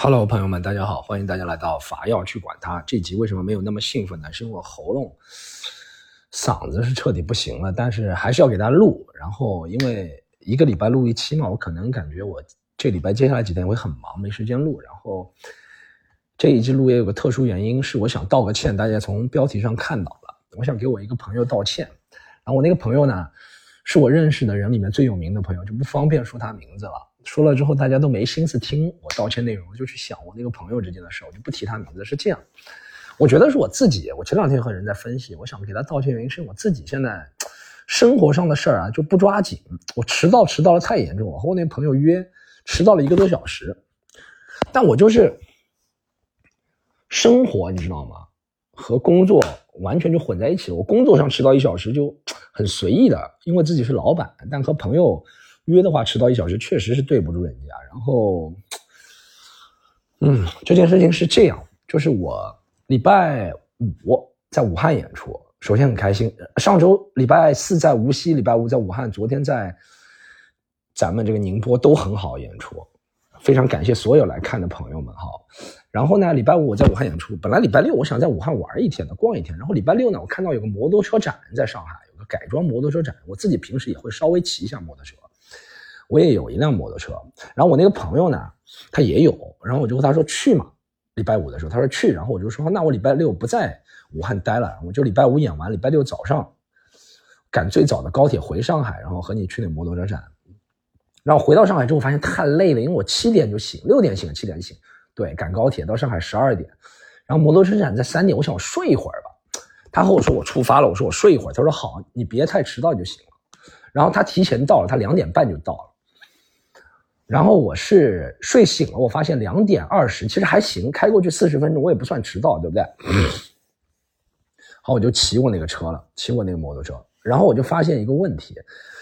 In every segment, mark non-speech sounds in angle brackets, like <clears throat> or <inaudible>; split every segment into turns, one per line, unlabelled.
Hello，朋友们，大家好，欢迎大家来到法药去管它。这集为什么没有那么兴奋呢？是因为喉咙、嗓子是彻底不行了，但是还是要给大家录。然后因为一个礼拜录一期嘛，我可能感觉我这礼拜接下来几天会很忙，没时间录。然后这一季录也有个特殊原因，是我想道个歉。大家从标题上看到了，我想给我一个朋友道歉。然后我那个朋友呢，是我认识的人里面最有名的朋友，就不方便说他名字了。说了之后，大家都没心思听我道歉内容，就去想我那个朋友之间的事，我就不提他名字。是这样，我觉得是我自己。我前两天和人在分析，我想给他道歉原因是我自己现在生活上的事儿啊就不抓紧，我迟到迟到的太严重。我和我那朋友约迟到了一个多小时，但我就是生活，你知道吗？和工作完全就混在一起了。我工作上迟到一小时就很随意的，因为自己是老板，但和朋友。约的话迟到一小时确实是对不住人家，然后，嗯，这件事情是这样，就是我礼拜五在武汉演出，首先很开心。上周礼拜四在无锡，礼拜五在武汉，昨天在咱们这个宁波都很好演出，非常感谢所有来看的朋友们哈。然后呢，礼拜五我在武汉演出，本来礼拜六我想在武汉玩一天的，逛一天，然后礼拜六呢，我看到有个摩托车展在上海，有个改装摩托车展，我自己平时也会稍微骑一下摩托车。我也有一辆摩托车，然后我那个朋友呢，他也有，然后我就和他说去嘛，礼拜五的时候，他说去，然后我就说那我礼拜六不在武汉待了，我就礼拜五演完，礼拜六早上赶最早的高铁回上海，然后和你去那摩托车展，然后回到上海之后发现太累了，因为我七点就醒，六点醒，七点醒，对，赶高铁到上海十二点，然后摩托车展在三点，我想我睡一会儿吧，他和我说我出发了，我说我睡一会儿，他说好，你别太迟到就行了，然后他提前到了，他两点半就到了。然后我是睡醒了，我发现两点二十，其实还行，开过去四十分钟，我也不算迟到，对不对？好，我就骑过那个车了，骑过那个摩托车，然后我就发现一个问题，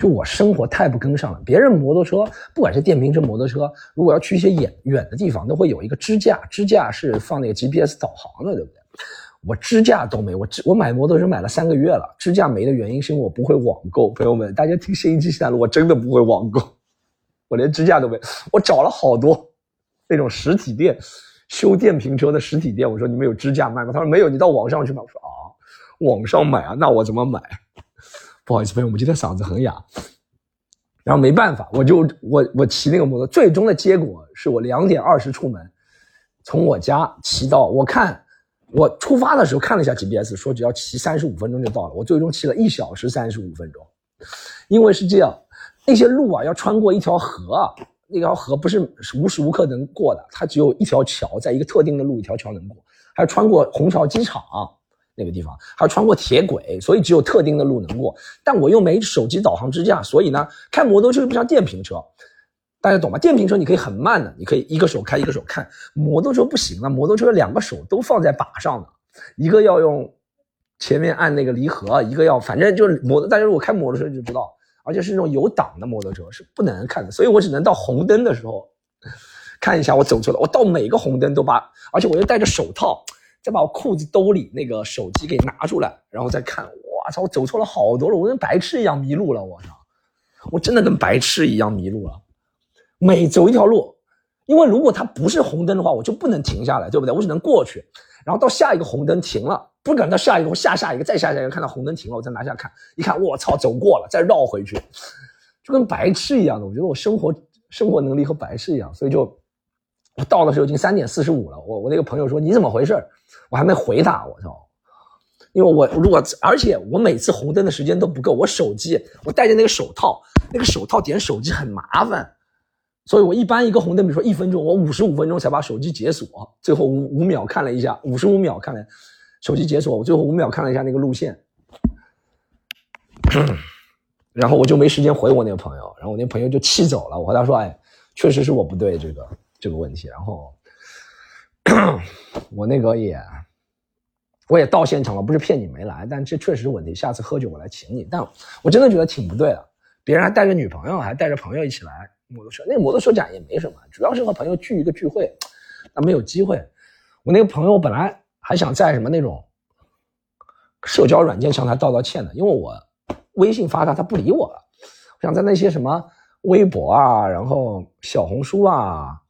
就我生活太不跟上了。别人摩托车，不管是电瓶车、摩托车，如果要去一些远远的地方，都会有一个支架，支架是放那个 GPS 导航的，对不对？我支架都没，我支我买摩托车买了三个月了，支架没的原因是因为我不会网购。朋友们，大家听《新一期新路，我真的不会网购。我连支架都没，我找了好多那种实体店修电瓶车的实体店，我说你们有支架卖吗？他说没有，你到网上去买。我说啊，网上买啊，那我怎么买？不好意思，朋友，我今天嗓子很哑。然后没办法，我就我我骑那个摩托，最终的结果是我两点二十出门，从我家骑到我看我出发的时候看了一下 GPS，说只要骑三十五分钟就到了。我最终骑了一小时三十五分钟，因为是这样。那些路啊，要穿过一条河，那条河不是无时无刻能过的，它只有一条桥，在一个特定的路一条桥能过，还要穿过虹桥机场那个地方，还要穿过铁轨，所以只有特定的路能过。但我又没手机导航支架，所以呢，开摩托车不像电瓶车，大家懂吗？电瓶车你可以很慢的，你可以一个手开一个手看，摩托车不行啊，摩托车两个手都放在把上的，一个要用前面按那个离合，一个要反正就是摩托，大家如果开摩托车就知道。而且是那种有档的摩托车是不能看的，所以我只能到红灯的时候看一下我走错了。我到每个红灯都把，而且我又戴着手套，再把我裤子兜里那个手机给拿出来，然后再看。我操，我走错了好多了，我跟白痴一样迷路了。我操，我真的跟白痴一样迷路了。每走一条路，因为如果它不是红灯的话，我就不能停下来，对不对？我只能过去，然后到下一个红灯停了。不敢到下一个，我下下一个，再下下一个，看到红灯停了，我再拿下看，一看，我操，走过了，再绕回去，就跟白痴一样的。我觉得我生活生活能力和白痴一样，所以就我到的时候已经三点四十五了。我我那个朋友说你怎么回事？我还没回他，我操！因为我如果而且我每次红灯的时间都不够，我手机我戴着那个手套，那个手套点手机很麻烦，所以我一般一个红灯，比如说一分钟，我五十五分钟才把手机解锁，最后五五秒看了一下，五十五秒看了。手机解锁，我最后五秒看了一下那个路线，然后我就没时间回我那个朋友，然后我那朋友就气走了。我和他说：“哎，确实是我不对，这个这个问题。”然后我那个也我也到现场了，不是骗你没来，但这确实是问题。下次喝酒我来请你，但我真的觉得挺不对的。别人还带着女朋友，还带着朋友一起来摩托车，那摩托车展也没什么，主要是和朋友聚一个聚会，那没有机会。我那个朋友本来。还想在什么那种社交软件向他道道歉呢？因为我微信发他，他不理我了。我想在那些什么微博啊，然后小红书啊，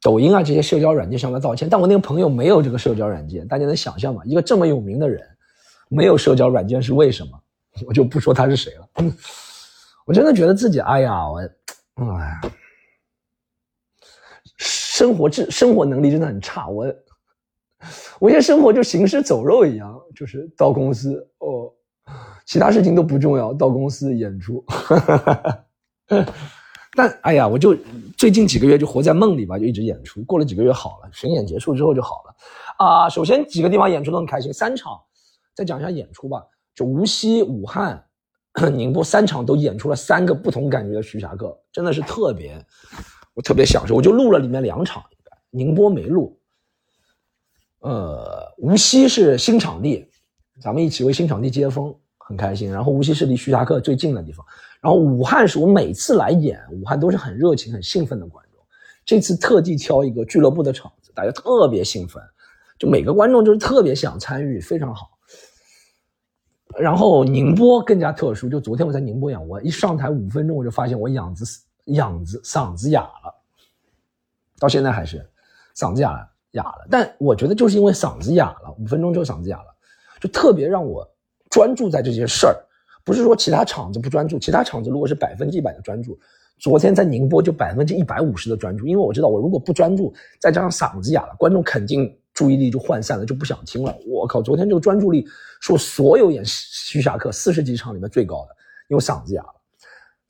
抖音啊这些社交软件上面道歉，但我那个朋友没有这个社交软件，大家能想象吗？一个这么有名的人，没有社交软件是为什么？<laughs> 我就不说他是谁了。<laughs> 我真的觉得自己，哎呀，我，哎呀，生活质生活能力真的很差。我，我现在生活就行尸走肉一样，就是到公司哦，其他事情都不重要，到公司演出。<laughs> 但哎呀，我就最近几个月就活在梦里吧，就一直演出。过了几个月好了，巡演结束之后就好了。啊，首先几个地方演出都很开心，三场，再讲一下演出吧。就无锡、武汉、<coughs> 宁波三场都演出了三个不同感觉的徐霞客，真的是特别，我特别享受。我就录了里面两场，宁波没录。呃，无锡是新场地，咱们一起为新场地接风，很开心。然后无锡是离徐霞客最近的地方。然后武汉是我每次来演，武汉都是很热情、很兴奋的观众。这次特地挑一个俱乐部的场子，大家特别兴奋，就每个观众就是特别想参与，非常好。然后宁波更加特殊，就昨天我在宁波演，我一上台五分钟，我就发现我嗓子嗓子嗓子哑了，到现在还是嗓子哑了哑了。但我觉得就是因为嗓子哑了，五分钟就嗓子哑了，就特别让我专注在这些事儿。不是说其他场子不专注，其他场子如果是百分之一百的专注，昨天在宁波就百分之一百五十的专注，因为我知道我如果不专注，再加上嗓子哑了，观众肯定注意力就涣散了，就不想听了。我靠，昨天这个专注力是我所有演徐霞客四十几场里面最高的，因为嗓子哑了。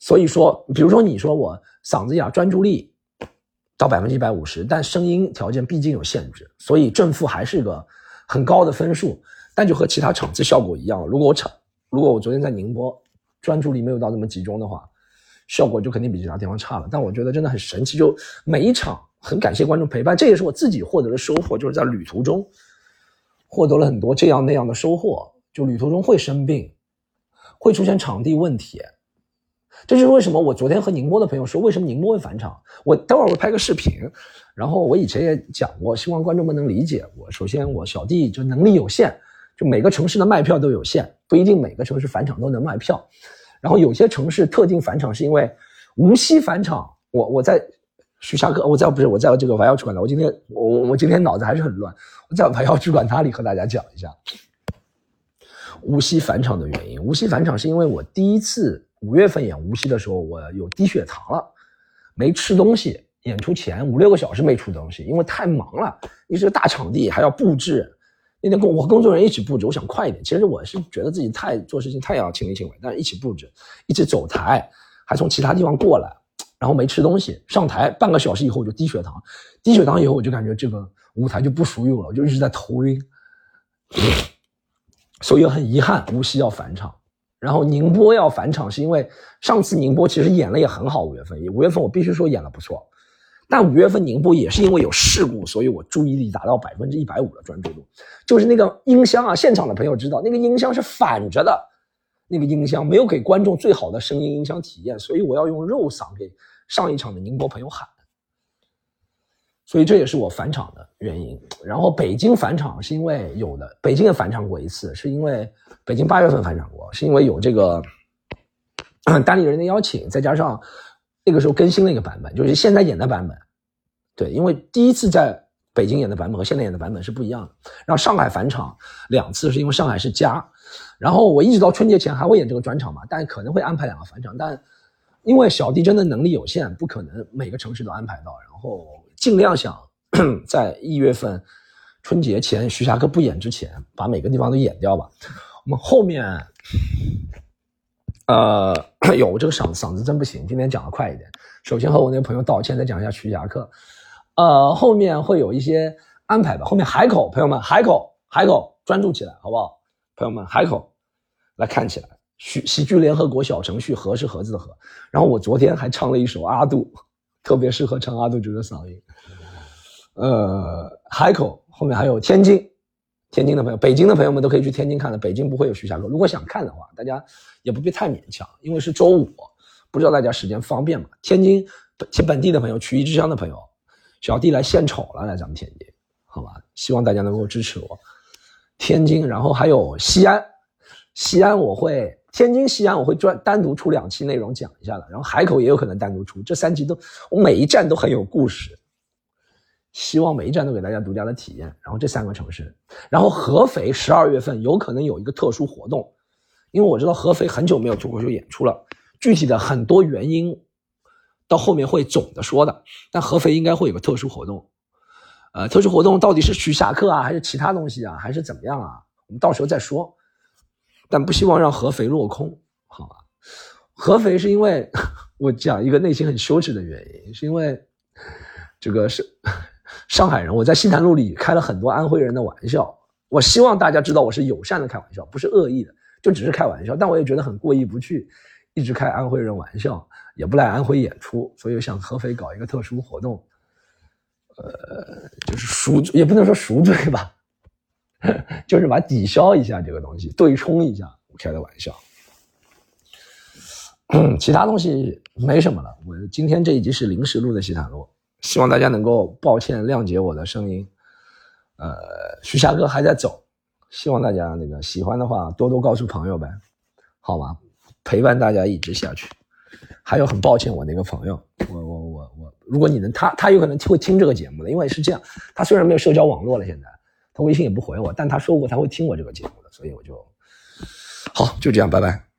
所以说，比如说你说我嗓子哑，专注力到百分之一百五十，但声音条件毕竟有限制，所以正负还是个很高的分数，但就和其他场次效果一样。如果我场如果我昨天在宁波，专注力没有到那么集中的话，效果就肯定比其他地方差了。但我觉得真的很神奇，就每一场很感谢观众陪伴，这也是我自己获得的收获，就是在旅途中获得了很多这样那样的收获。就旅途中会生病，会出现场地问题，这就是为什么我昨天和宁波的朋友说，为什么宁波会返场。我待会儿会拍个视频，然后我以前也讲过，希望观众们能理解我。首先，我小弟就能力有限。就每个城市的卖票都有限，不一定每个城市返场都能卖票。然后有些城市特定返场是因为无锡返场，我我在徐霞客，我在不是我在这个怀耀去管他。我今天我我我今天脑子还是很乱，我在怀耀去管他里和大家讲一下无锡返场的原因。无锡返场是因为我第一次五月份演无锡的时候，我有低血糖了，没吃东西，演出前五六个小时没吃东西，因为太忙了，一是大场地还要布置。那天跟我工作人员一起布置，我想快一点。其实我是觉得自己太做事情太要亲力亲为，但是一起布置，一起走台，还从其他地方过来，然后没吃东西，上台半个小时以后就低血糖，低血糖以后我就感觉这个舞台就不属于我了，我就一直在头晕，<coughs> 所以很遗憾无锡要返场，然后宁波要返场是因为上次宁波其实演了也很好，五月份五月份我必须说演了不错。但五月份宁波也是因为有事故，所以我注意力达到百分之一百五的专注度。就是那个音箱啊，现场的朋友知道，那个音箱是反着的，那个音箱没有给观众最好的声音音箱体验，所以我要用肉嗓给上一场的宁波朋友喊。所以这也是我返场的原因。然后北京返场是因为有的，北京也返场过一次，是因为北京八月份返场过，是因为有这个 <clears throat> 单立人的邀请，再加上。那个时候更新了一个版本，就是现在演的版本，对，因为第一次在北京演的版本和现在演的版本是不一样的。然后上海返场两次，是因为上海是家。然后我一直到春节前还会演这个专场嘛，但可能会安排两个返场，但因为小弟真的能力有限，不可能每个城市都安排到。然后尽量想 <clears throat> 在一月份春节前徐霞客不演之前，把每个地方都演掉吧。我们后面。呃，<clears throat> 有这个嗓嗓子真不行，今天讲的快一点。首先和我那个朋友道歉，再讲一下徐霞客。呃，后面会有一些安排吧。后面海口，朋友们，海口，海口，专注起来，好不好？朋友们，海口，来看起来。喜喜剧联合国小程序，何是盒子的何。然后我昨天还唱了一首阿杜，特别适合唱阿杜这个嗓音。呃，海口后面还有天津。天津的朋友，北京的朋友们都可以去天津看的。北京不会有徐霞客，如果想看的话，大家也不必太勉强，因为是周五，不知道大家时间方便吗？天津本本地的朋友，曲艺之乡的朋友，小弟来献丑了，来咱们天津，好吧？希望大家能够支持我。天津，然后还有西安，西安我会，天津、西安我会专单独出两期内容讲一下的。然后海口也有可能单独出，这三期都，我每一站都很有故事。希望每一站都给大家独家的体验。然后这三个城市，然后合肥十二月份有可能有一个特殊活动，因为我知道合肥很久没有脱口秀演出了，具体的很多原因到后面会总的说的。但合肥应该会有个特殊活动，呃，特殊活动到底是徐霞客啊，还是其他东西啊，还是怎么样啊？我们到时候再说。但不希望让合肥落空，好吧？合肥是因为我讲一个内心很羞耻的原因，是因为这个是上海人，我在新谈路里开了很多安徽人的玩笑。我希望大家知道我是友善的开玩笑，不是恶意的，就只是开玩笑。但我也觉得很过意不去，一直开安徽人玩笑，也不来安徽演出，所以想合肥搞一个特殊活动，呃，就是赎罪也不能说赎罪吧。<laughs> 就是把抵消一下这个东西，对冲一下，我开的玩笑。其他东西没什么了。我今天这一集是临时录的西坦路，希望大家能够抱歉谅解我的声音。呃，徐霞客还在走，希望大家那个喜欢的话多多告诉朋友呗，好吗？陪伴大家一直下去。还有很抱歉我那个朋友，我我我我，如果你能他他有可能会听这个节目的，因为是这样，他虽然没有社交网络了，现在。他微信也不回我，但他说过他会听我这个节目的，所以我就好，就这样，拜拜。